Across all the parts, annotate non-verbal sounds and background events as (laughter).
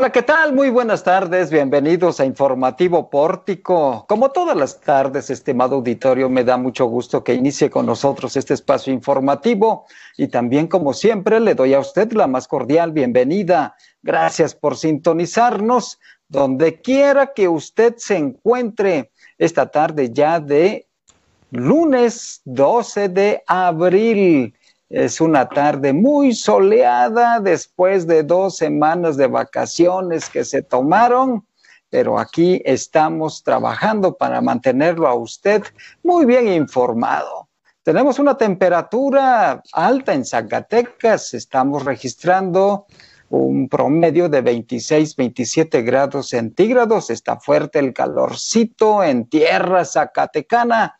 Hola, ¿qué tal? Muy buenas tardes, bienvenidos a Informativo Pórtico. Como todas las tardes, estimado auditorio, me da mucho gusto que inicie con nosotros este espacio informativo y también, como siempre, le doy a usted la más cordial bienvenida. Gracias por sintonizarnos donde quiera que usted se encuentre esta tarde ya de lunes 12 de abril. Es una tarde muy soleada después de dos semanas de vacaciones que se tomaron, pero aquí estamos trabajando para mantenerlo a usted muy bien informado. Tenemos una temperatura alta en Zacatecas, estamos registrando un promedio de 26, 27 grados centígrados, está fuerte el calorcito en tierra zacatecana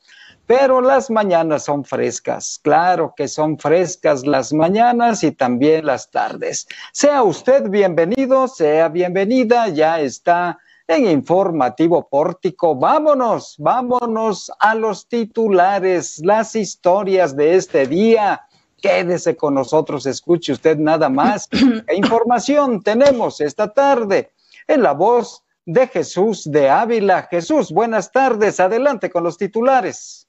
pero las mañanas son frescas. Claro que son frescas las mañanas y también las tardes. Sea usted bienvenido, sea bienvenida, ya está en Informativo Pórtico. Vámonos, vámonos a los titulares, las historias de este día. Quédese con nosotros, escuche usted nada más. (clears throat) ¿Qué información tenemos esta tarde? En la voz de Jesús de Ávila. Jesús, buenas tardes. Adelante con los titulares.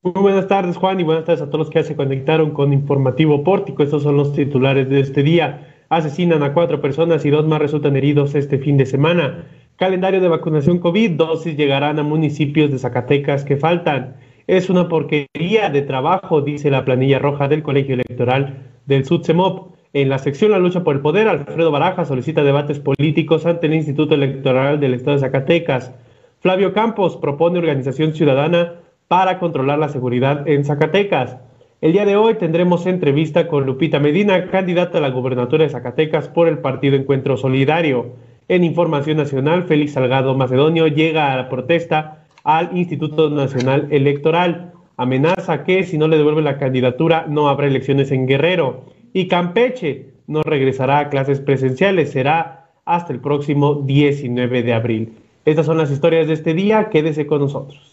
Muy buenas tardes, Juan, y buenas tardes a todos los que se conectaron con Informativo Pórtico. Estos son los titulares de este día. Asesinan a cuatro personas y dos más resultan heridos este fin de semana. Calendario de vacunación COVID, dosis llegarán a municipios de Zacatecas que faltan. Es una porquería de trabajo, dice la planilla roja del Colegio Electoral del SUTSEMOP. En la sección La lucha por el poder, Alfredo Baraja solicita debates políticos ante el Instituto Electoral del Estado de Zacatecas. Flavio Campos propone organización ciudadana para controlar la seguridad en Zacatecas. El día de hoy tendremos entrevista con Lupita Medina, candidata a la gubernatura de Zacatecas por el Partido Encuentro Solidario. En Información Nacional, Félix Salgado Macedonio llega a la protesta al Instituto Nacional Electoral. Amenaza que si no le devuelve la candidatura no habrá elecciones en Guerrero. Y Campeche no regresará a clases presenciales, será hasta el próximo 19 de abril. Estas son las historias de este día, quédese con nosotros.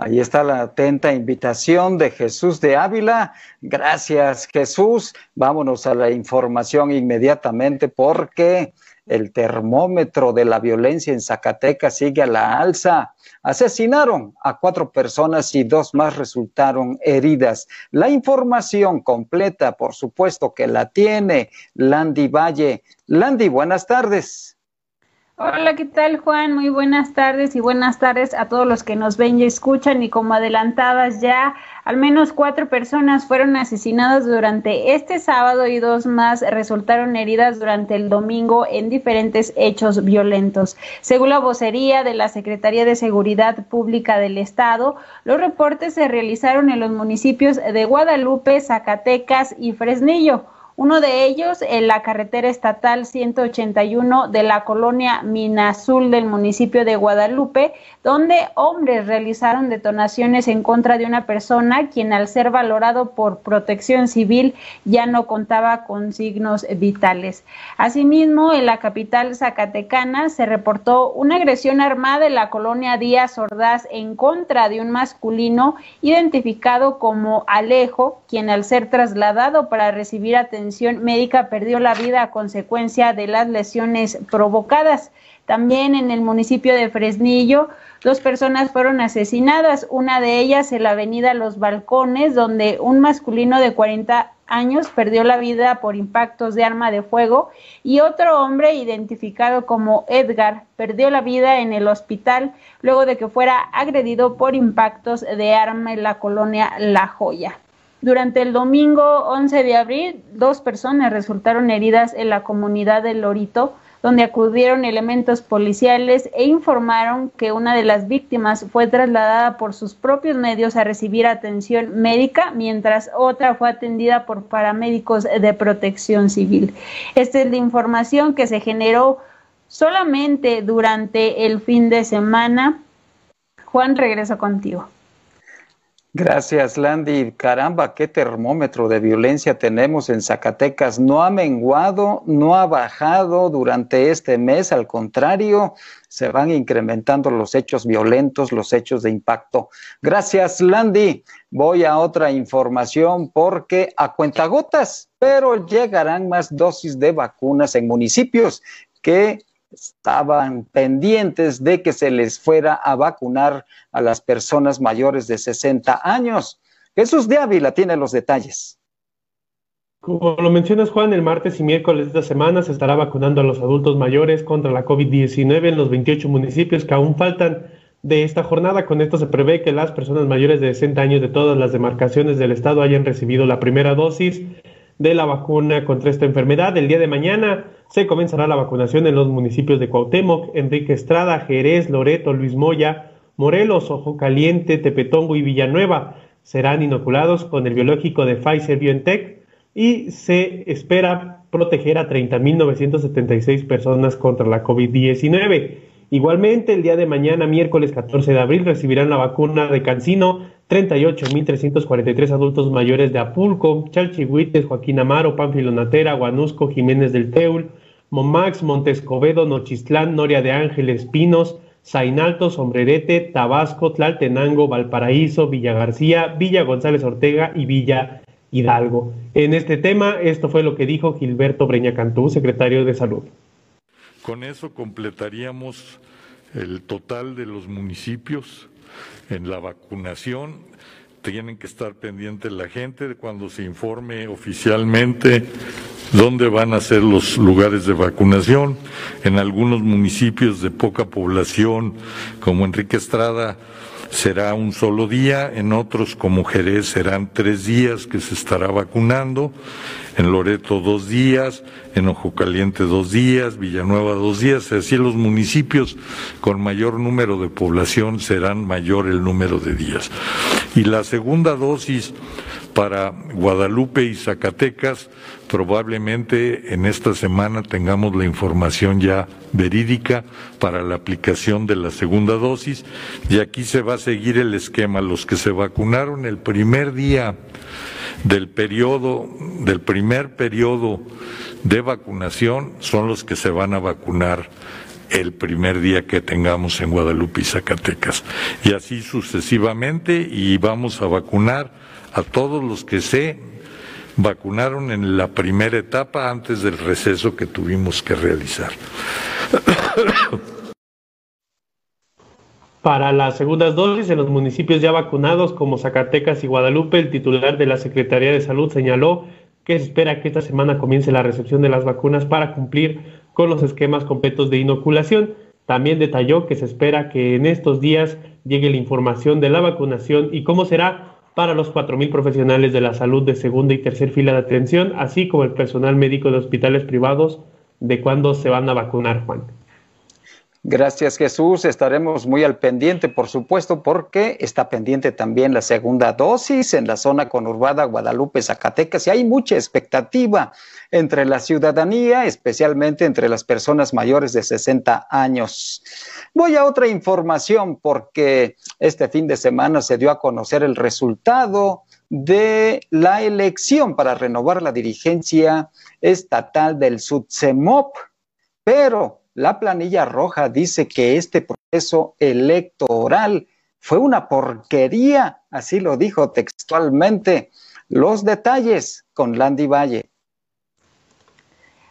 Ahí está la atenta invitación de Jesús de Ávila. Gracias, Jesús. Vámonos a la información inmediatamente porque el termómetro de la violencia en Zacatecas sigue a la alza. Asesinaron a cuatro personas y dos más resultaron heridas. La información completa, por supuesto, que la tiene Landy Valle. Landy, buenas tardes. Hola, ¿qué tal Juan? Muy buenas tardes y buenas tardes a todos los que nos ven y escuchan. Y como adelantadas ya, al menos cuatro personas fueron asesinadas durante este sábado y dos más resultaron heridas durante el domingo en diferentes hechos violentos. Según la vocería de la Secretaría de Seguridad Pública del Estado, los reportes se realizaron en los municipios de Guadalupe, Zacatecas y Fresnillo. Uno de ellos en la carretera estatal 181 de la colonia Minazul del municipio de Guadalupe, donde hombres realizaron detonaciones en contra de una persona quien al ser valorado por protección civil ya no contaba con signos vitales. Asimismo, en la capital zacatecana se reportó una agresión armada en la colonia Díaz Ordaz en contra de un masculino identificado como Alejo, quien al ser trasladado para recibir atención médica perdió la vida a consecuencia de las lesiones provocadas. También en el municipio de Fresnillo, dos personas fueron asesinadas, una de ellas en la avenida Los Balcones, donde un masculino de 40 años perdió la vida por impactos de arma de fuego y otro hombre identificado como Edgar perdió la vida en el hospital luego de que fuera agredido por impactos de arma en la colonia La Joya. Durante el domingo 11 de abril, dos personas resultaron heridas en la comunidad de Lorito, donde acudieron elementos policiales e informaron que una de las víctimas fue trasladada por sus propios medios a recibir atención médica, mientras otra fue atendida por paramédicos de protección civil. Esta es la información que se generó solamente durante el fin de semana. Juan, regreso contigo. Gracias, Landy. Caramba, qué termómetro de violencia tenemos en Zacatecas. No ha menguado, no ha bajado durante este mes, al contrario, se van incrementando los hechos violentos, los hechos de impacto. Gracias, Landy. Voy a otra información porque a cuentagotas, pero llegarán más dosis de vacunas en municipios que estaban pendientes de que se les fuera a vacunar a las personas mayores de 60 años. Jesús de Ávila tiene los detalles. Como lo mencionas, Juan, el martes y miércoles de esta semana se estará vacunando a los adultos mayores contra la COVID-19 en los 28 municipios que aún faltan de esta jornada. Con esto se prevé que las personas mayores de 60 años de todas las demarcaciones del estado hayan recibido la primera dosis de la vacuna contra esta enfermedad. El día de mañana se comenzará la vacunación en los municipios de Cuauhtémoc, Enrique Estrada, Jerez, Loreto, Luis Moya, Morelos, Ojo Caliente, Tepetongo y Villanueva. Serán inoculados con el biológico de Pfizer BioNTech y se espera proteger a 30.976 personas contra la COVID-19. Igualmente, el día de mañana, miércoles 14 de abril, recibirán la vacuna de Cancino 38.343 adultos mayores de Apulco, Chalchihuites, Joaquín Amaro, Pánfilo Natera, Guanusco, Jiménez del Teul, Momax, Montescobedo, Nochistlán, Noria de Ángeles, Pinos, Zainalto, Sombrerete, Tabasco, Tlaltenango, Valparaíso, Villa García, Villa González Ortega y Villa Hidalgo. En este tema, esto fue lo que dijo Gilberto Breña Cantú, secretario de Salud. Con eso completaríamos el total de los municipios en la vacunación. Tienen que estar pendientes la gente de cuando se informe oficialmente dónde van a ser los lugares de vacunación. En algunos municipios de poca población, como Enrique Estrada, será un solo día, en otros como Jerez serán tres días que se estará vacunando, en Loreto dos días, en Ojo Caliente dos días, Villanueva dos días, así los municipios con mayor número de población serán mayor el número de días. Y la segunda dosis para Guadalupe y Zacatecas, probablemente en esta semana tengamos la información ya verídica para la aplicación de la segunda dosis y aquí se va a seguir el esquema. Los que se vacunaron el primer día del periodo, del primer periodo de vacunación son los que se van a vacunar el primer día que tengamos en Guadalupe y Zacatecas. Y así sucesivamente y vamos a vacunar a todos los que se vacunaron en la primera etapa antes del receso que tuvimos que realizar. (coughs) Para las segundas dosis en los municipios ya vacunados como Zacatecas y Guadalupe, el titular de la Secretaría de Salud señaló que se espera que esta semana comience la recepción de las vacunas para cumplir con los esquemas completos de inoculación. También detalló que se espera que en estos días llegue la información de la vacunación y cómo será para los 4.000 profesionales de la salud de segunda y tercera fila de atención, así como el personal médico de hospitales privados, de cuándo se van a vacunar, Juan. Gracias Jesús, estaremos muy al pendiente, por supuesto, porque está pendiente también la segunda dosis en la zona conurbada Guadalupe, Zacatecas, y hay mucha expectativa entre la ciudadanía, especialmente entre las personas mayores de 60 años. Voy a otra información porque este fin de semana se dio a conocer el resultado de la elección para renovar la dirigencia estatal del SUTSEMOP, pero la planilla roja dice que este proceso electoral fue una porquería, así lo dijo textualmente. Los detalles con Landy Valle.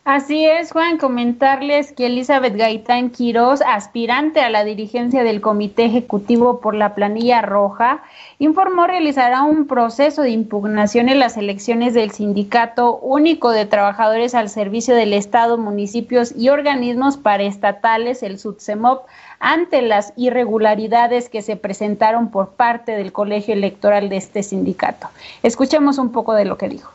Así es, Juan, comentarles que Elizabeth Gaitán Quirós, aspirante a la dirigencia del Comité Ejecutivo por la Planilla Roja, informó realizará un proceso de impugnación en las elecciones del Sindicato Único de Trabajadores al Servicio del Estado, municipios y organismos paraestatales, el SUTSEMOP, ante las irregularidades que se presentaron por parte del colegio electoral de este sindicato. Escuchemos un poco de lo que dijo.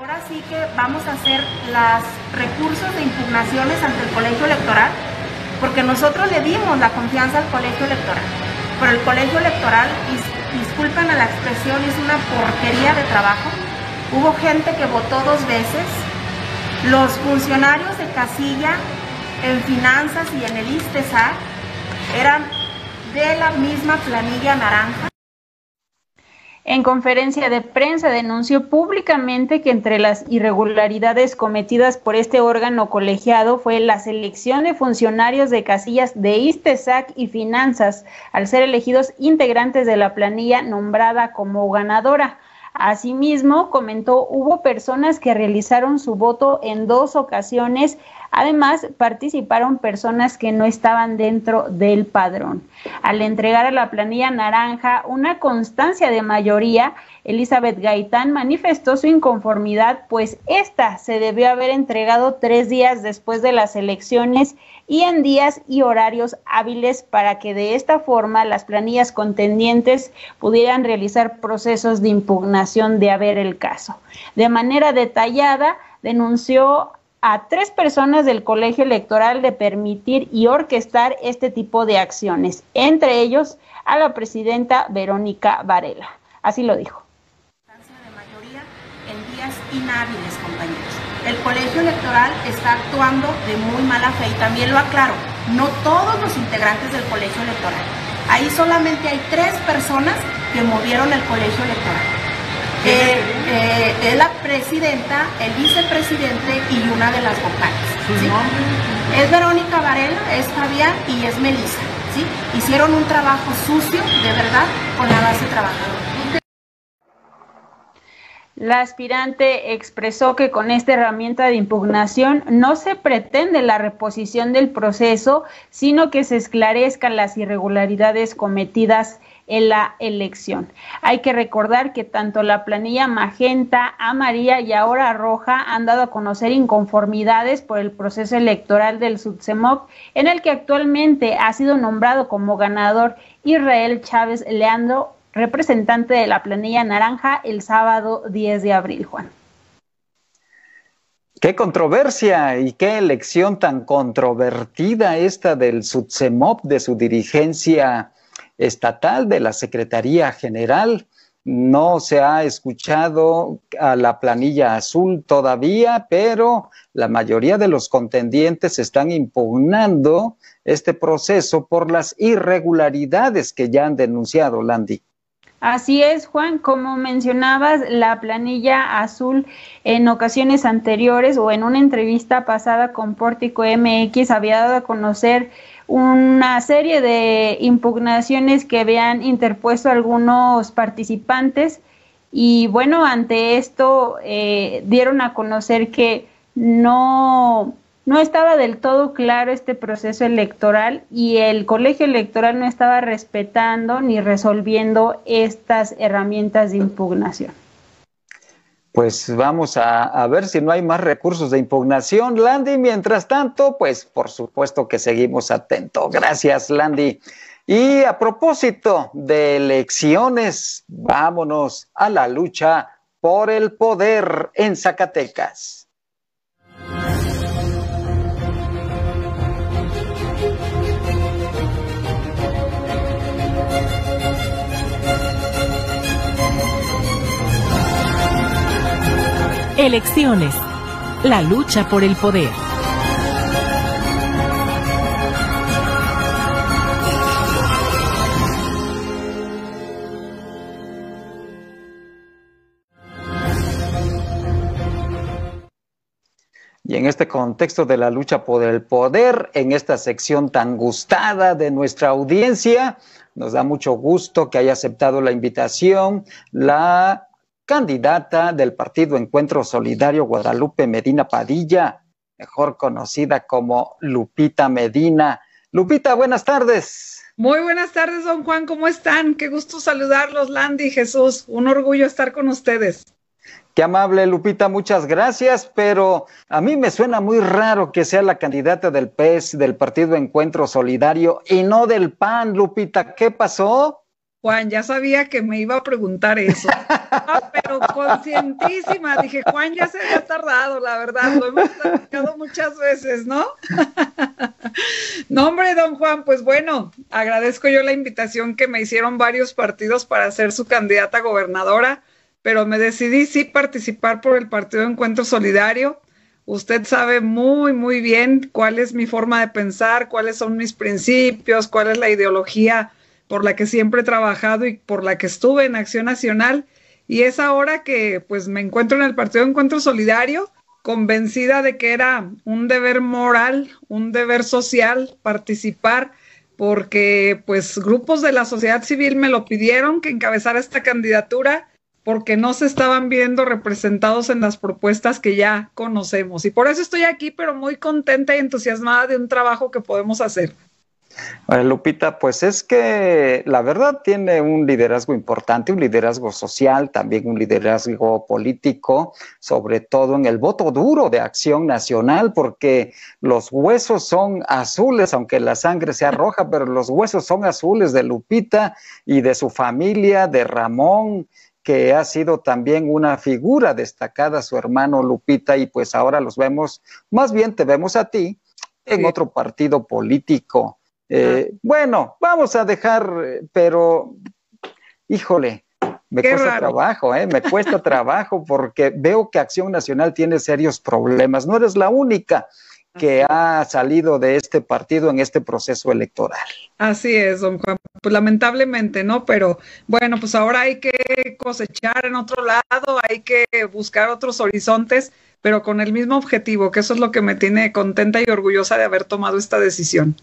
Ahora sí que vamos a hacer los recursos de impugnaciones ante el colegio electoral, porque nosotros le dimos la confianza al colegio electoral. Pero el colegio electoral, disculpen a la expresión, es una porquería de trabajo. Hubo gente que votó dos veces. Los funcionarios de casilla en finanzas y en el ISTESAR eran de la misma planilla naranja. En conferencia de prensa denunció públicamente que entre las irregularidades cometidas por este órgano colegiado fue la selección de funcionarios de casillas de ISTESAC y Finanzas, al ser elegidos integrantes de la planilla nombrada como ganadora. Asimismo, comentó, hubo personas que realizaron su voto en dos ocasiones Además, participaron personas que no estaban dentro del padrón. Al entregar a la planilla naranja una constancia de mayoría, Elizabeth Gaitán manifestó su inconformidad, pues esta se debió haber entregado tres días después de las elecciones y en días y horarios hábiles para que de esta forma las planillas contendientes pudieran realizar procesos de impugnación de haber el caso. De manera detallada, denunció a tres personas del colegio electoral de permitir y orquestar este tipo de acciones, entre ellos a la presidenta Verónica Varela. Así lo dijo. De mayoría en días inhábiles, compañeros. El colegio electoral está actuando de muy mala fe y también lo aclaro, no todos los integrantes del colegio electoral. Ahí solamente hay tres personas que movieron el colegio electoral eh, eh, es la presidenta, el vicepresidente y una de las vocales. Es Verónica Varela, es Fabián y es Melissa. ¿sí? Hicieron un trabajo sucio, de verdad, con la base trabajadora. La aspirante expresó que con esta herramienta de impugnación no se pretende la reposición del proceso, sino que se esclarezcan las irregularidades cometidas en la elección. Hay que recordar que tanto la planilla magenta, amarilla y ahora roja han dado a conocer inconformidades por el proceso electoral del Sutsemoc, en el que actualmente ha sido nombrado como ganador Israel Chávez Leandro, representante de la planilla naranja, el sábado 10 de abril, Juan. Qué controversia y qué elección tan controvertida esta del Sutsemop, de su dirigencia estatal de la Secretaría General. No se ha escuchado a la planilla azul todavía, pero la mayoría de los contendientes están impugnando este proceso por las irregularidades que ya han denunciado, Landy. Así es, Juan, como mencionabas, la planilla azul en ocasiones anteriores o en una entrevista pasada con Pórtico MX había dado a conocer una serie de impugnaciones que habían interpuesto algunos participantes y bueno, ante esto eh, dieron a conocer que no, no estaba del todo claro este proceso electoral y el colegio electoral no estaba respetando ni resolviendo estas herramientas de impugnación pues vamos a, ver si no hay más recursos de impugnación, Landy. Mientras tanto, pues por supuesto que seguimos atentos. Gracias, Landy. Y a propósito de elecciones, vámonos a la lucha por el poder en Zacatecas. Elecciones. La lucha por el poder. Y en este contexto de la lucha por el poder, en esta sección tan gustada de nuestra audiencia, nos da mucho gusto que haya aceptado la invitación la candidata del partido Encuentro Solidario Guadalupe Medina Padilla, mejor conocida como Lupita Medina. Lupita, buenas tardes. Muy buenas tardes, don Juan, ¿cómo están? Qué gusto saludarlos, Landy y Jesús. Un orgullo estar con ustedes. Qué amable, Lupita, muchas gracias, pero a mí me suena muy raro que sea la candidata del PES, del Partido Encuentro Solidario, y no del PAN, Lupita. ¿Qué pasó? Juan, ya sabía que me iba a preguntar eso. Ah, pero conscientísima, dije, Juan ya se había tardado, la verdad, lo hemos platicado muchas veces, ¿no? (laughs) no, hombre, don Juan, pues bueno, agradezco yo la invitación que me hicieron varios partidos para ser su candidata a gobernadora, pero me decidí sí participar por el Partido Encuentro Solidario. Usted sabe muy, muy bien cuál es mi forma de pensar, cuáles son mis principios, cuál es la ideología por la que siempre he trabajado y por la que estuve en Acción Nacional. Y es ahora que pues me encuentro en el Partido Encuentro Solidario, convencida de que era un deber moral, un deber social participar, porque pues grupos de la sociedad civil me lo pidieron que encabezara esta candidatura porque no se estaban viendo representados en las propuestas que ya conocemos. Y por eso estoy aquí, pero muy contenta y entusiasmada de un trabajo que podemos hacer. Lupita, pues es que la verdad tiene un liderazgo importante, un liderazgo social, también un liderazgo político, sobre todo en el voto duro de acción nacional, porque los huesos son azules, aunque la sangre sea roja, pero los huesos son azules de Lupita y de su familia, de Ramón, que ha sido también una figura destacada, su hermano Lupita, y pues ahora los vemos, más bien te vemos a ti en otro partido político eh, bueno, vamos a dejar, pero híjole, me cuesta trabajo, ¿eh? me cuesta (laughs) trabajo porque veo que Acción Nacional tiene serios problemas. No eres la única que ha salido de este partido en este proceso electoral. Así es, don Juan. Pues lamentablemente, ¿no? Pero bueno, pues ahora hay que cosechar en otro lado, hay que buscar otros horizontes, pero con el mismo objetivo, que eso es lo que me tiene contenta y orgullosa de haber tomado esta decisión.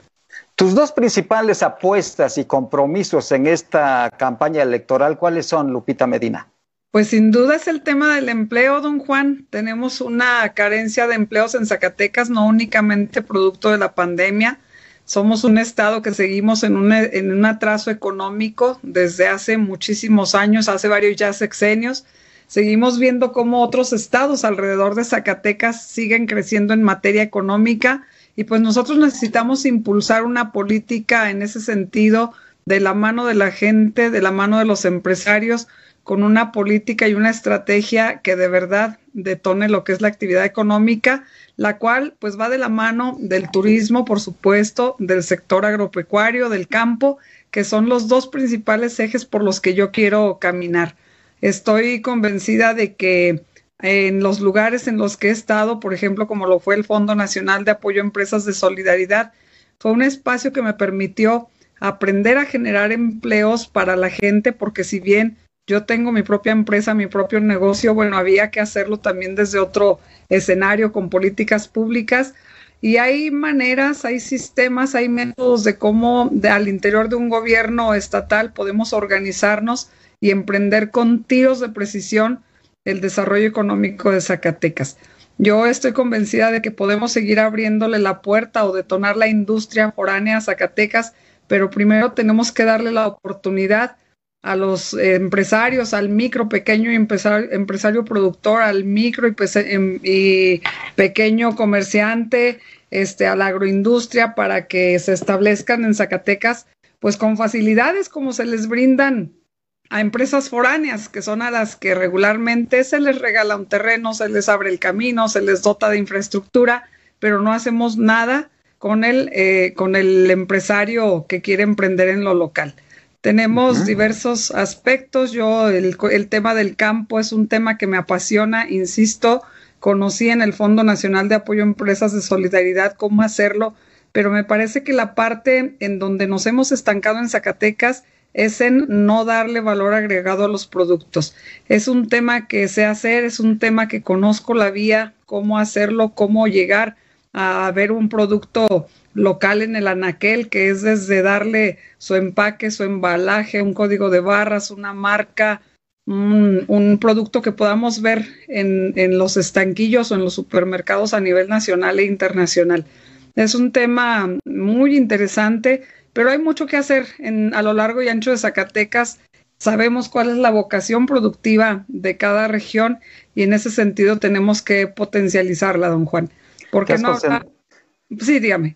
Tus dos principales apuestas y compromisos en esta campaña electoral, ¿cuáles son, Lupita Medina? Pues sin duda es el tema del empleo, don Juan. Tenemos una carencia de empleos en Zacatecas, no únicamente producto de la pandemia. Somos un estado que seguimos en un, en un atraso económico desde hace muchísimos años, hace varios ya sexenios. Seguimos viendo cómo otros estados alrededor de Zacatecas siguen creciendo en materia económica y pues nosotros necesitamos impulsar una política en ese sentido de la mano de la gente, de la mano de los empresarios, con una política y una estrategia que de verdad detone lo que es la actividad económica, la cual pues va de la mano del turismo, por supuesto, del sector agropecuario, del campo, que son los dos principales ejes por los que yo quiero caminar. Estoy convencida de que en los lugares en los que he estado, por ejemplo, como lo fue el Fondo Nacional de Apoyo a Empresas de Solidaridad, fue un espacio que me permitió aprender a generar empleos para la gente, porque si bien yo tengo mi propia empresa, mi propio negocio, bueno, había que hacerlo también desde otro escenario con políticas públicas. Y hay maneras, hay sistemas, hay métodos de cómo al interior de un gobierno estatal podemos organizarnos y emprender con tiros de precisión el desarrollo económico de Zacatecas. Yo estoy convencida de que podemos seguir abriéndole la puerta o detonar la industria foránea a Zacatecas, pero primero tenemos que darle la oportunidad a los empresarios, al micro, pequeño empresario, empresario productor, al micro y, em, y, pequeño comerciante, este, a la agroindustria para que se establezcan en Zacatecas, pues con facilidades como se les brindan a empresas foráneas, que son a las que regularmente se les regala un terreno, se les abre el camino, se les dota de infraestructura, pero no hacemos nada con el, eh, con el empresario que quiere emprender en lo local. Tenemos diversos aspectos. Yo, el, el tema del campo es un tema que me apasiona, insisto, conocí en el Fondo Nacional de Apoyo a Empresas de Solidaridad cómo hacerlo, pero me parece que la parte en donde nos hemos estancado en Zacatecas es en no darle valor agregado a los productos. Es un tema que sé hacer, es un tema que conozco la vía, cómo hacerlo, cómo llegar a ver un producto local en el anaquel, que es desde darle su empaque, su embalaje, un código de barras, una marca, un, producto que podamos ver en, en, los estanquillos o en los supermercados a nivel nacional e internacional. Es un tema muy interesante pero hay mucho que hacer en, a lo largo y ancho de Zacatecas. Sabemos cuál es la vocación productiva de cada región y en ese sentido tenemos que potencializarla, don Juan. Porque no. Sí, dígame.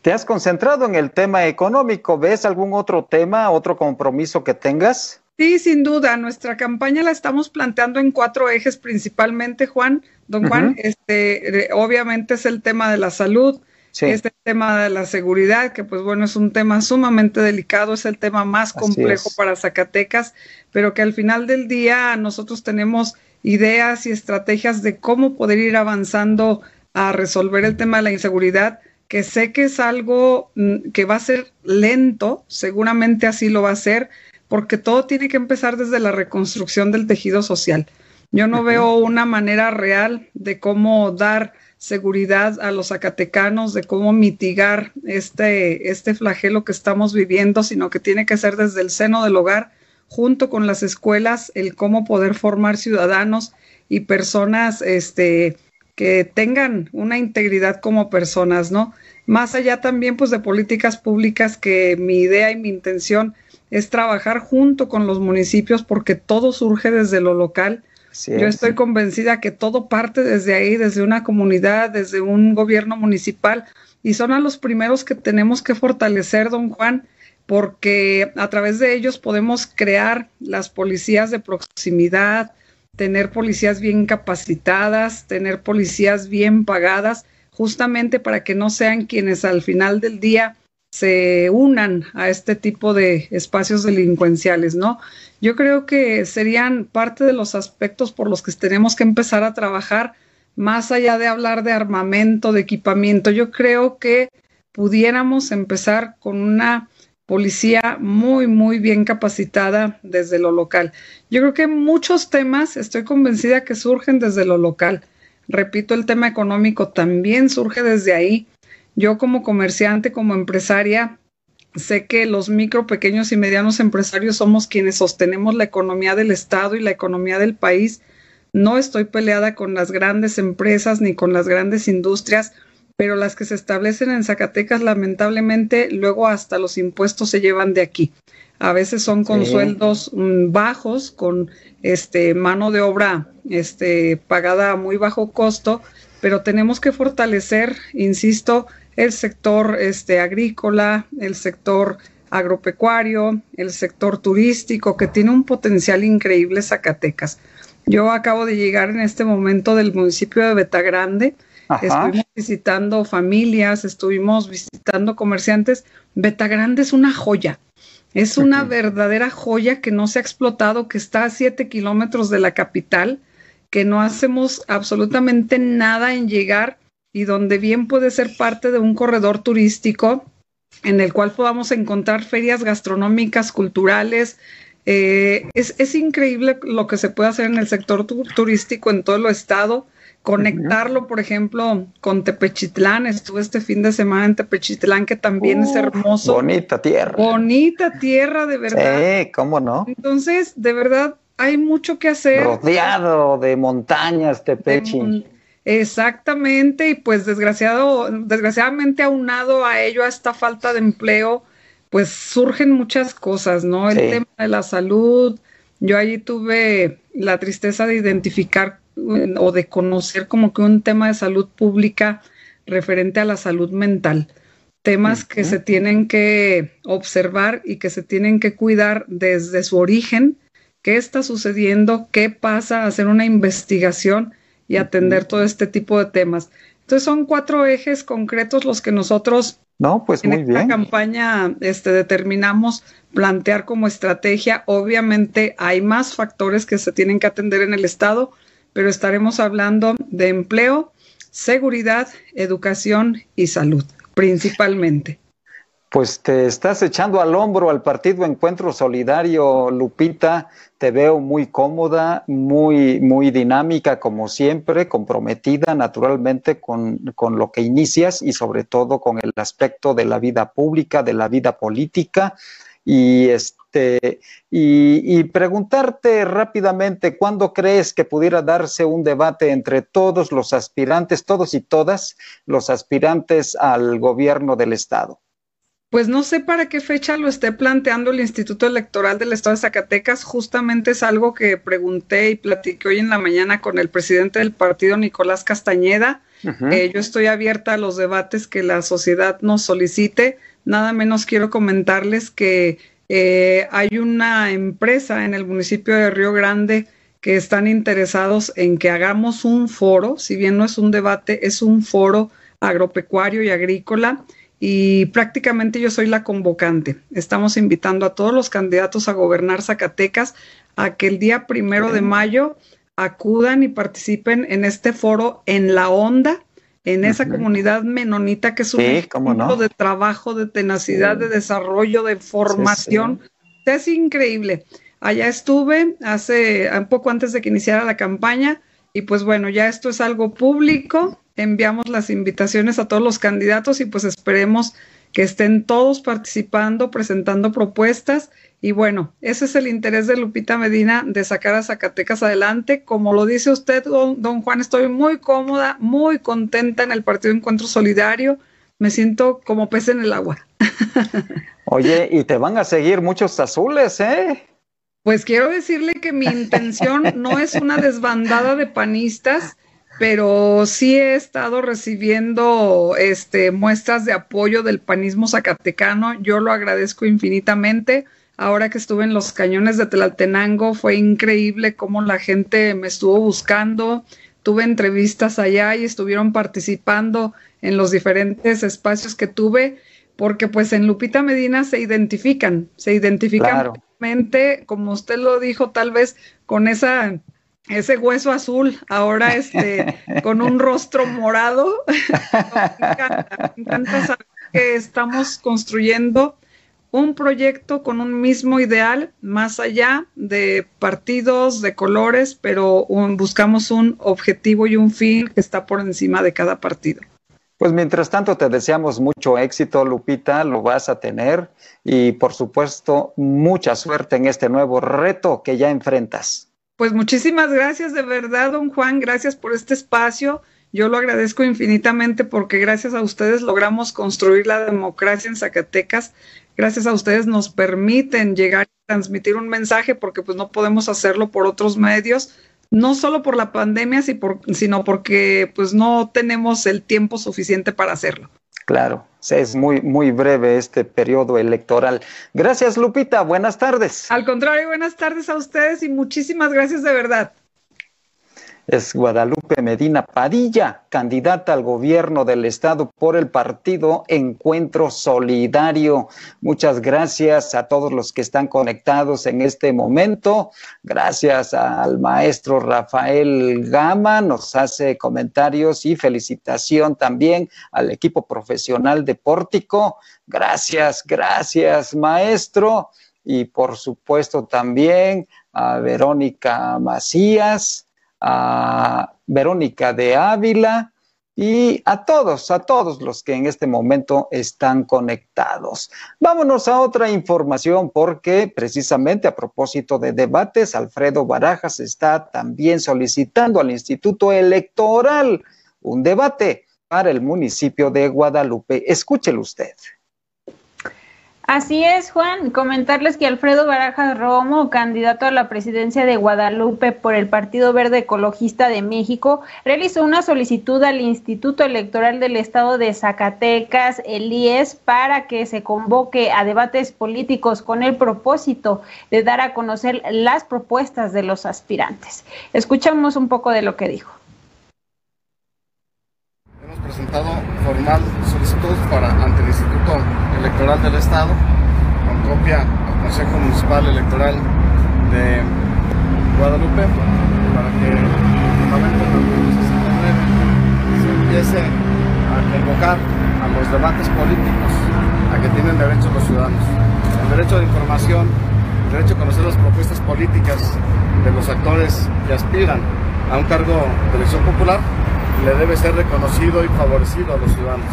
¿Te has concentrado en el tema económico? ¿Ves algún otro tema, otro compromiso que tengas? Sí, sin duda. Nuestra campaña la estamos planteando en cuatro ejes principalmente, Juan. Don Juan, este, obviamente es el tema de la salud, este tema de la seguridad, que pues bueno, es un tema sumamente delicado, es el tema más complejo para Zacatecas, pero que al final del día nosotros tenemos ideas y estrategias de cómo poder ir avanzando a resolver el tema de la inseguridad, que sé que es algo mm, que va a ser lento, seguramente así lo va a ser, porque todo tiene que empezar desde la reconstrucción del tejido social. Yo no veo una manera real de cómo dar seguridad a los zacatecanos de cómo mitigar este, este flagelo que estamos viviendo, sino que tiene que ser desde el seno del hogar junto con las escuelas el cómo poder formar ciudadanos y personas este, que tengan una integridad como personas, ¿no? Más allá también pues de políticas públicas que mi idea y mi intención es trabajar junto con los municipios porque todo surge desde lo local. Yo estoy convencida que todo parte desde ahí, desde una comunidad, desde un gobierno municipal y son a los primeros que tenemos que fortalecer, don Juan, porque a través de ellos podemos crear las policías de proximidad, tener policías bien capacitadas, tener policías bien pagadas, justamente para que no sean quienes al final del día se unan a este tipo de espacios delincuenciales, ¿no? Yo creo que serían parte de los aspectos por los que tenemos que empezar a trabajar, más allá de hablar de armamento, de equipamiento. Yo creo que pudiéramos empezar con una policía muy, muy bien capacitada desde lo local. Yo creo que muchos temas, estoy convencida que surgen desde lo local. Repito, el tema económico también surge desde ahí. Yo como comerciante, como empresaria, sé que los micro, pequeños y medianos empresarios somos quienes sostenemos la economía del Estado y la economía del país. No estoy peleada con las grandes empresas ni con las grandes industrias pero las que se establecen en Zacatecas lamentablemente luego hasta los impuestos se llevan de aquí. A veces son con sueldos mm, bajos, con este mano de obra este pagada a muy bajo costo, pero tenemos que fortalecer, insisto, el sector este agrícola, el sector agropecuario, el sector turístico que tiene un potencial increíble Zacatecas. Yo acabo de llegar en este momento del municipio de Betagrande, Estuvimos visitando familias, estuvimos visitando comerciantes. Betagrande es una joya. Es una verdadera joya que no se ha explotado, que está a siete kilómetros de la capital, que no hacemos absolutamente nada en llegar y donde bien puede ser parte de un corredor turístico en el cual podamos encontrar ferias gastronómicas, culturales. Eh, es, es, increíble lo que se puede hacer en el sector turístico en todo el estado conectarlo, por ejemplo, con Tepechitlán. Estuve este fin de semana en Tepechitlán, que también es hermoso. Bonita tierra. Bonita tierra, de verdad. Sí, cómo no. Entonces, de verdad, hay mucho que hacer. Rodeado de montañas, Tepechi. Exactamente, y pues desgraciado, desgraciadamente aunado a ello, a esta falta de empleo, pues surgen muchas cosas, ¿no? El tema de la salud. Yo allí tuve la tristeza de identificar o de conocer como que un tema de salud pública referente a la salud mental, temas que se tienen que observar y que se tienen que cuidar desde su origen, qué está sucediendo, qué pasa, hacer una investigación y atender todo este tipo de temas. Entonces son cuatro ejes concretos los que nosotros no, pues en esta campaña este, determinamos plantear como estrategia. Obviamente hay más factores que se tienen que atender en el Estado, pero estaremos hablando de empleo, seguridad, educación y salud, principalmente. Pues te estás echando al hombro al Partido Encuentro Solidario, Lupita. Te veo muy cómoda, muy, muy dinámica, como siempre, comprometida naturalmente con, con lo que inicias y sobre todo con el aspecto de la vida pública, de la vida política. Y, este, y, preguntarte rápidamente, ¿cuándo crees que pudiera darse un debate entre todos los aspirantes, todos y todas los aspirantes al gobierno del Estado? Pues no sé para qué fecha lo esté planteando el Instituto Electoral del Estado de Zacatecas. Justamente es algo que pregunté y platiqué hoy en la mañana con el presidente del partido, Nicolás Castañeda. Eh, yo estoy abierta a los debates que la sociedad nos solicite. Nada menos quiero comentarles que eh, hay una empresa en el municipio de Río Grande que están interesados en que hagamos un foro, si bien no es un debate, es un foro agropecuario y agrícola y prácticamente yo soy la convocante. Estamos invitando a todos los candidatos a gobernar Zacatecas a que el día primero de mayo acudan y participen en este foro en la onda en esa comunidad menonita que es un ejemplo de trabajo, de tenacidad, de desarrollo, de formación. Es increíble. Allá estuve hace un poco antes de que iniciara la campaña y pues bueno, ya esto es algo público. Enviamos las invitaciones a todos los candidatos y pues esperemos que estén todos participando, presentando propuestas. Y bueno, ese es el interés de Lupita Medina de sacar a Zacatecas adelante. Como lo dice usted, don, don Juan, estoy muy cómoda, muy contenta en el Partido Encuentro Solidario. Me siento como pez en el agua. (laughs) Oye, y te van a seguir muchos azules, ¿eh? Pues quiero decirle que mi intención no es una desbandada de panistas, pero sí he estado recibiendo este, muestras de apoyo del panismo zacatecano. Yo lo agradezco infinitamente. Ahora que estuve en los cañones de Tlaltenango, fue increíble cómo la gente me estuvo buscando. Tuve entrevistas allá y estuvieron participando en los diferentes espacios que tuve, porque pues en Lupita Medina se identifican, se identifican como usted lo dijo, tal vez con esa ese hueso azul, ahora este, (laughs) con un rostro morado. (laughs) me, encanta, me encanta saber que estamos construyendo un proyecto con un mismo ideal, más allá de partidos, de colores, pero buscamos un objetivo y un fin que está por encima de cada partido. Pues mientras tanto te deseamos mucho éxito, Lupita, lo vas a tener y por supuesto mucha suerte en este nuevo reto que ya enfrentas. Pues muchísimas gracias de verdad, don Juan, gracias por este espacio. Yo lo agradezco infinitamente porque gracias a ustedes logramos construir la democracia en Zacatecas. Gracias a ustedes nos permiten llegar y transmitir un mensaje porque pues no podemos hacerlo por otros medios no solo por la pandemia, sino porque pues no tenemos el tiempo suficiente para hacerlo. Claro, es muy, muy breve este periodo electoral. Gracias, Lupita. Buenas tardes. Al contrario, buenas tardes a ustedes y muchísimas gracias de verdad es Guadalupe Medina Padilla, candidata al gobierno del estado por el partido Encuentro Solidario. Muchas gracias a todos los que están conectados en este momento. Gracias al maestro Rafael Gama, nos hace comentarios y felicitación también al equipo profesional de Pórtico. Gracias, gracias, maestro. Y por supuesto también a Verónica Macías a Verónica de Ávila y a todos, a todos los que en este momento están conectados. Vámonos a otra información porque precisamente a propósito de debates, Alfredo Barajas está también solicitando al Instituto Electoral un debate para el municipio de Guadalupe. Escúchelo usted. Así es, Juan. Comentarles que Alfredo Barajas Romo, candidato a la presidencia de Guadalupe por el Partido Verde Ecologista de México, realizó una solicitud al Instituto Electoral del Estado de Zacatecas, el IES, para que se convoque a debates políticos con el propósito de dar a conocer las propuestas de los aspirantes. Escuchamos un poco de lo que dijo. Presentado formal solicitud para ante el Instituto Electoral del Estado, con copia al Consejo Municipal Electoral de Guadalupe, para que el se empiece a convocar a los debates políticos a que tienen derecho los ciudadanos. El derecho de información, el derecho a conocer las propuestas políticas de los actores que aspiran a un cargo de elección popular le debe ser reconocido y favorecido a los ciudadanos.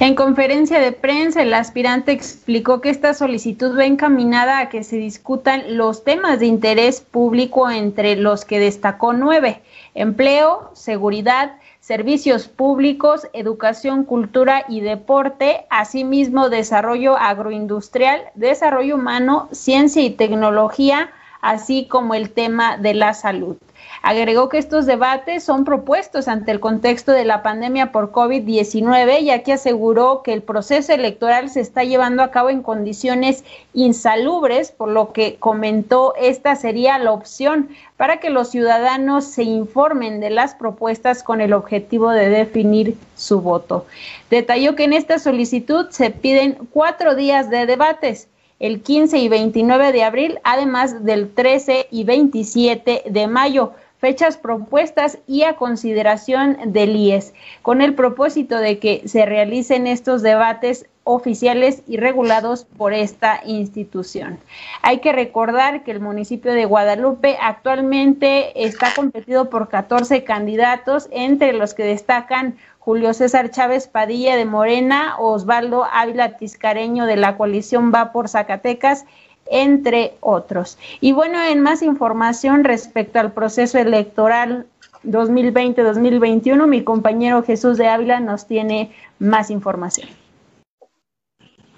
En conferencia de prensa, el aspirante explicó que esta solicitud va encaminada a que se discutan los temas de interés público entre los que destacó nueve, empleo, seguridad, servicios públicos, educación, cultura y deporte, asimismo desarrollo agroindustrial, desarrollo humano, ciencia y tecnología, así como el tema de la salud. Agregó que estos debates son propuestos ante el contexto de la pandemia por COVID-19, ya que aseguró que el proceso electoral se está llevando a cabo en condiciones insalubres, por lo que comentó esta sería la opción para que los ciudadanos se informen de las propuestas con el objetivo de definir su voto. Detalló que en esta solicitud se piden cuatro días de debates el 15 y 29 de abril, además del 13 y 27 de mayo. Fechas propuestas y a consideración del IES, con el propósito de que se realicen estos debates oficiales y regulados por esta institución. Hay que recordar que el municipio de Guadalupe actualmente está competido por 14 candidatos, entre los que destacan Julio César Chávez Padilla de Morena, Osvaldo Ávila Tiscareño de la coalición Va por Zacatecas, entre otros. Y bueno, en más información respecto al proceso electoral 2020-2021, mi compañero Jesús de Ávila nos tiene más información.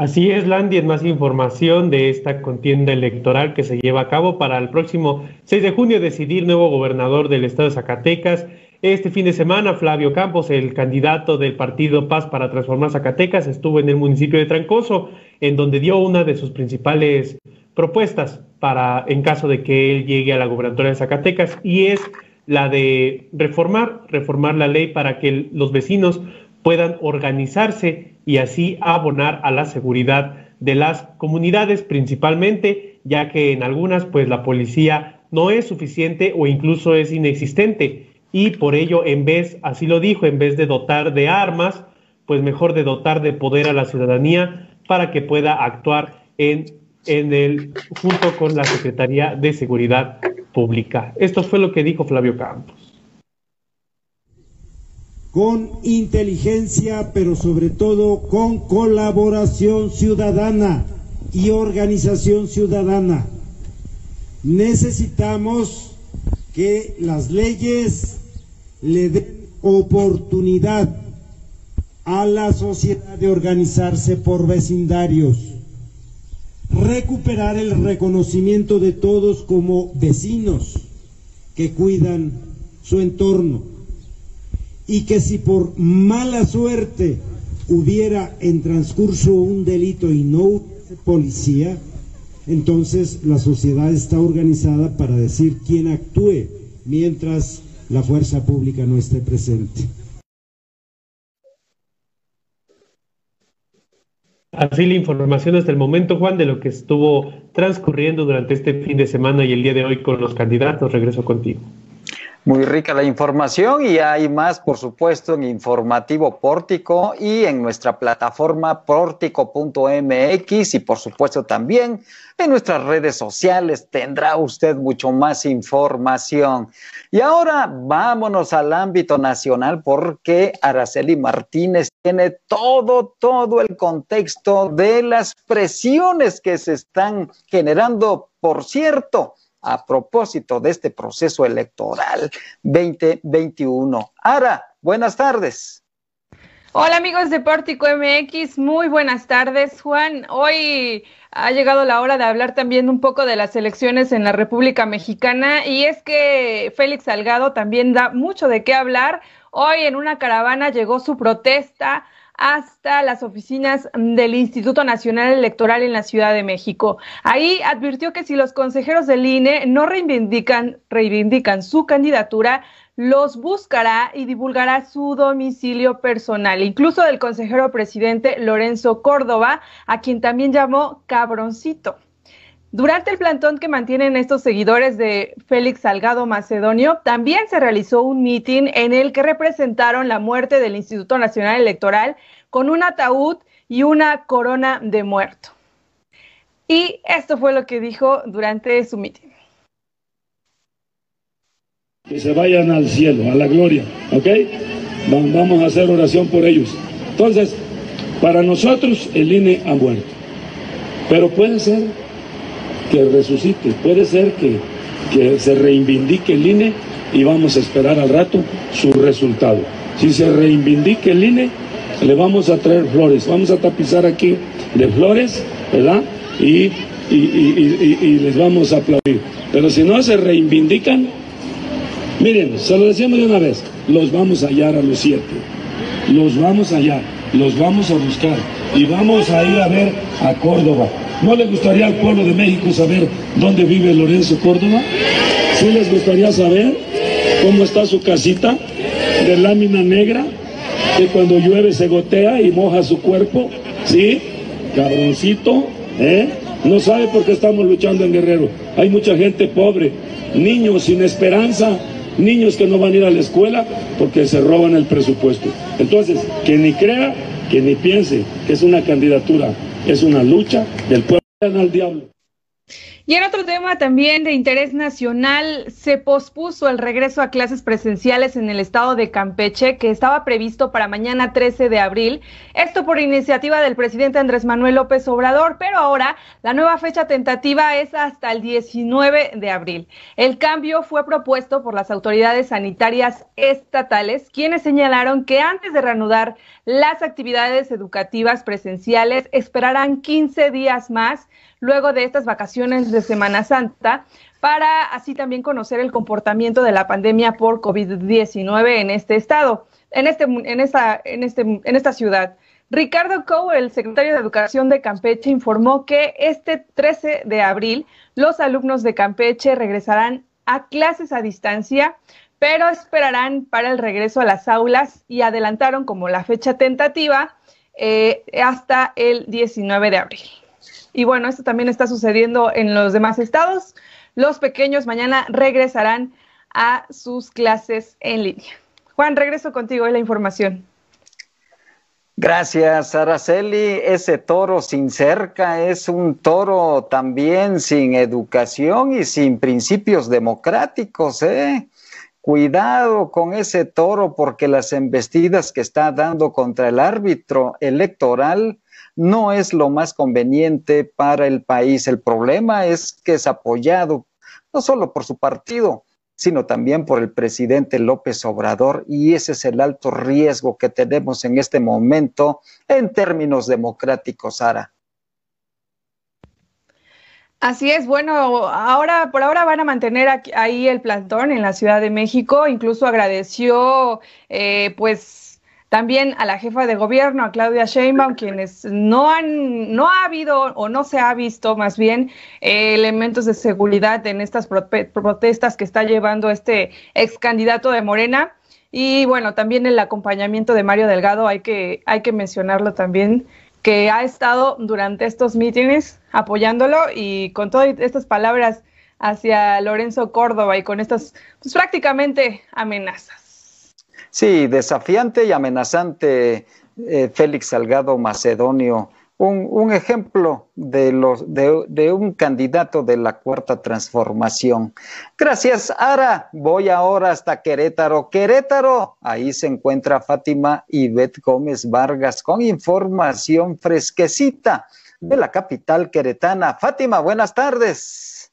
Así es, Landy, es más información de esta contienda electoral que se lleva a cabo para el próximo 6 de junio decidir nuevo gobernador del estado de Zacatecas. Este fin de semana, Flavio Campos, el candidato del partido Paz para transformar Zacatecas, estuvo en el municipio de Trancoso, en donde dio una de sus principales propuestas para, en caso de que él llegue a la gubernatura de Zacatecas, y es la de reformar, reformar la ley para que los vecinos puedan organizarse y así abonar a la seguridad de las comunidades principalmente, ya que en algunas pues la policía no es suficiente o incluso es inexistente y por ello en vez, así lo dijo, en vez de dotar de armas, pues mejor de dotar de poder a la ciudadanía para que pueda actuar en en el, junto con la Secretaría de Seguridad Pública. Esto fue lo que dijo Flavio Campos. Con inteligencia, pero sobre todo con colaboración ciudadana y organización ciudadana. Necesitamos que las leyes le den oportunidad a la sociedad de organizarse por vecindarios recuperar el reconocimiento de todos como vecinos que cuidan su entorno y que si por mala suerte hubiera en transcurso un delito y no policía, entonces la sociedad está organizada para decir quién actúe mientras la fuerza pública no esté presente. Así la información hasta el momento, Juan, de lo que estuvo transcurriendo durante este fin de semana y el día de hoy con los candidatos. Regreso contigo. Muy rica la información y hay más, por supuesto, en Informativo Pórtico y en nuestra plataforma pórtico.mx y, por supuesto, también en nuestras redes sociales tendrá usted mucho más información. Y ahora vámonos al ámbito nacional porque Araceli Martínez tiene todo, todo el contexto de las presiones que se están generando, por cierto a propósito de este proceso electoral 2021. Ara, buenas tardes. Hola amigos de Pórtico MX, muy buenas tardes Juan. Hoy ha llegado la hora de hablar también un poco de las elecciones en la República Mexicana y es que Félix Salgado también da mucho de qué hablar. Hoy en una caravana llegó su protesta hasta las oficinas del Instituto Nacional Electoral en la Ciudad de México. Ahí advirtió que si los consejeros del INE no reivindican, reivindican su candidatura, los buscará y divulgará su domicilio personal, incluso del consejero presidente Lorenzo Córdoba, a quien también llamó cabroncito. Durante el plantón que mantienen estos seguidores de Félix Salgado Macedonio, también se realizó un mitin en el que representaron la muerte del Instituto Nacional Electoral con un ataúd y una corona de muerto. Y esto fue lo que dijo durante su mitin. Que se vayan al cielo, a la gloria, ¿ok? Vamos a hacer oración por ellos. Entonces, para nosotros el INE ha muerto. Pero puede ser que resucite, puede ser que, que se reivindique el INE y vamos a esperar al rato su resultado. Si se reivindique el INE, le vamos a traer flores, vamos a tapizar aquí de flores, ¿verdad? Y, y, les vamos a aplaudir. Pero si no se reivindican, miren, se lo decimos de una vez, los vamos a hallar a los siete, los vamos a hallar, los vamos a buscar y vamos a ir a ver a Córdoba. ¿No le gustaría al pueblo de México saber dónde vive Lorenzo Córdoba? ¿Sí les gustaría saber cómo está su casita de lámina negra? Que cuando llueve se gotea y moja su cuerpo. ¿Sí? Cabroncito, ¿eh? No sabe por qué estamos luchando en Guerrero. Hay mucha gente pobre, niños sin esperanza, niños que no van a ir a la escuela porque se roban el presupuesto. Entonces, que ni crea que ni piense que es una candidatura, es una lucha del pueblo al diablo. Y en otro tema también de interés nacional, se pospuso el regreso a clases presenciales en el estado de Campeche, que estaba previsto para mañana 13 de abril. Esto por iniciativa del presidente Andrés Manuel López Obrador, pero ahora la nueva fecha tentativa es hasta el 19 de abril. El cambio fue propuesto por las autoridades sanitarias estatales, quienes señalaron que antes de reanudar las actividades educativas presenciales esperarán 15 días más luego de estas vacaciones de Semana Santa para así también conocer el comportamiento de la pandemia por COVID-19 en este estado, en, este, en, esta, en, este, en esta ciudad. Ricardo Coe, el secretario de Educación de Campeche, informó que este 13 de abril los alumnos de Campeche regresarán a clases a distancia, pero esperarán para el regreso a las aulas y adelantaron como la fecha tentativa eh, hasta el 19 de abril. Y bueno, esto también está sucediendo en los demás estados. Los pequeños mañana regresarán a sus clases en línea. Juan, regreso contigo en la información. Gracias, Araceli. Ese toro sin cerca es un toro también sin educación y sin principios democráticos, ¿eh? Cuidado con ese toro porque las embestidas que está dando contra el árbitro electoral no es lo más conveniente para el país. El problema es que es apoyado no solo por su partido, sino también por el presidente López Obrador, y ese es el alto riesgo que tenemos en este momento en términos democráticos, Sara. Así es, bueno, ahora por ahora van a mantener ahí el plantón en la Ciudad de México, incluso agradeció eh, pues también a la jefa de gobierno, a Claudia Sheinbaum, quienes no han, no ha habido o no se ha visto más bien eh, elementos de seguridad en estas protestas que está llevando este ex candidato de Morena. Y bueno, también el acompañamiento de Mario Delgado, hay que, hay que mencionarlo también, que ha estado durante estos mítines apoyándolo y con todas estas palabras hacia Lorenzo Córdoba y con estas pues, prácticamente amenazas. Sí, desafiante y amenazante eh, Félix Salgado Macedonio, un, ejemplo de, los, de, un candidato de la cuarta transformación. Gracias, Ara. Voy ahora hasta Querétaro. Querétaro, ahí se encuentra Fátima Ivette Gómez Vargas con información fresquecita de la capital queretana. Fátima, buenas tardes.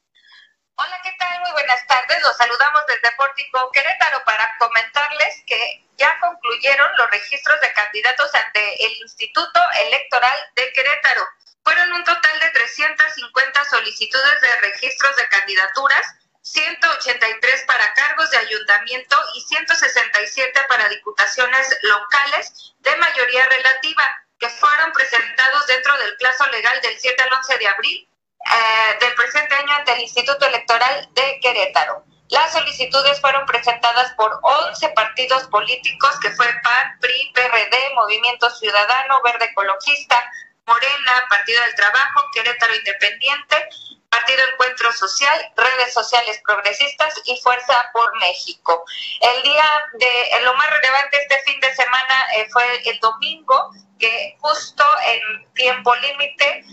Hola, ¿qué tal? Muy buenas tardes. Los saludamos desde Pórtico Querétaro para comentarles que ya concluyeron los registros de candidatos ante el Instituto Electoral de Querétaro. Fueron un total de 350 solicitudes de registros de candidaturas, 183 para cargos de ayuntamiento y 167 para diputaciones locales de mayoría relativa, que fueron presentados dentro del plazo legal del 7 al 11 de abril eh, del presente año ante el Instituto Electoral de Querétaro. Las solicitudes fueron presentadas por 11 partidos políticos que fue PAN, PRI, PRD, Movimiento Ciudadano, Verde Ecologista, Morena, Partido del Trabajo, Querétaro Independiente, Partido Encuentro Social, Redes Sociales Progresistas y Fuerza por México. El día de lo más relevante este fin de semana eh, fue el domingo, que justo en tiempo límite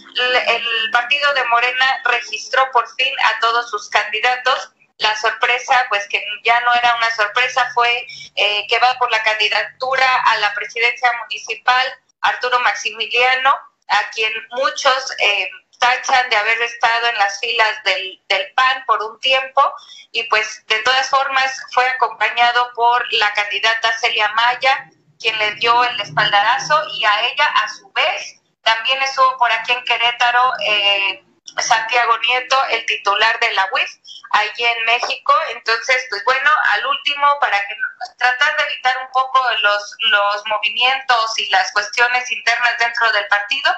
el partido de Morena registró por fin a todos sus candidatos la sorpresa, pues que ya no era una sorpresa, fue eh, que va por la candidatura a la presidencia municipal Arturo Maximiliano, a quien muchos eh, tachan de haber estado en las filas del, del PAN por un tiempo y pues de todas formas fue acompañado por la candidata Celia Maya, quien le dio el espaldarazo y a ella a su vez también estuvo por aquí en Querétaro eh, Santiago Nieto, el titular de la UIF, allí en México. Entonces, pues bueno, al último, para que tratar de evitar un poco los, los movimientos y las cuestiones internas dentro del partido,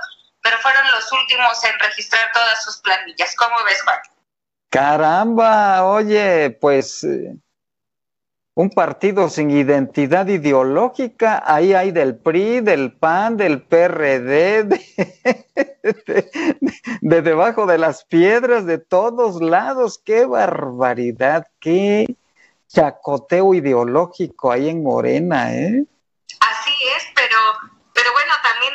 pero fueron los últimos en registrar todas sus planillas. ¿Cómo ves, Juan? Caramba, oye, pues eh, un partido sin identidad ideológica, ahí hay del PRI, del PAN, del PRD, (laughs) de, debajo de las piedras, de todos lados, qué barbaridad, qué chacoteo ideológico hay en Morena, ¿eh?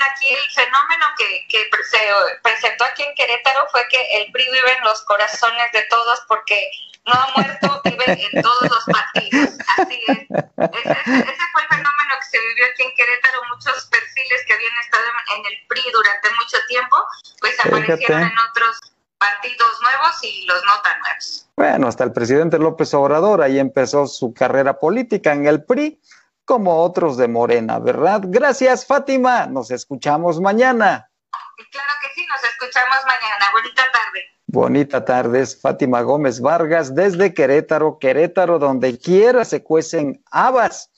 También el fenómeno que, que se presentó aquí en Querétaro fue que el PRI vive en los corazones de todos porque no ha muerto, vive en todos los partidos. Así es. Ese, ese, fue el fenómeno que se vivió aquí en Querétaro. Muchos perfiles que habían estado en el PRI durante mucho tiempo, pues aparecieron en otros partidos nuevos y los no tan nuevos. Bueno, hasta el presidente López Obrador ahí empezó su carrera política en el PRI, como otros de Morena, ¿verdad? Gracias, Fátima. Nos escuchamos mañana. Claro que sí, nos escuchamos mañana. Bonita tarde. Bonita tarde, es Fátima Gómez Vargas desde Querétaro, Querétaro, donde quiera se cuecen habas.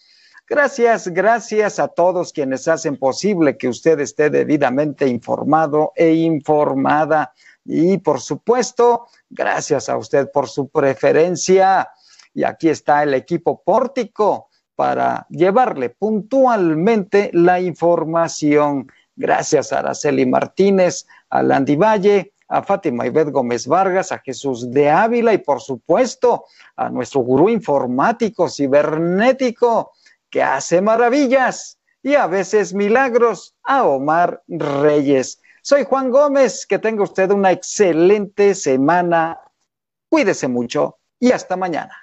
Gracias, gracias a todos quienes hacen posible que usted esté debidamente informado e informada. Y por supuesto, gracias a usted por su preferencia. Y aquí está el equipo pórtico para llevarle puntualmente la información. Gracias a Araceli Martínez, a Landy Valle, a Fátima Ibet Gómez Vargas, a Jesús de Ávila y por supuesto a nuestro gurú informático cibernético que hace maravillas y a veces milagros, a Omar Reyes. Soy Juan Gómez, que tenga usted una excelente semana. Cuídese mucho y hasta mañana.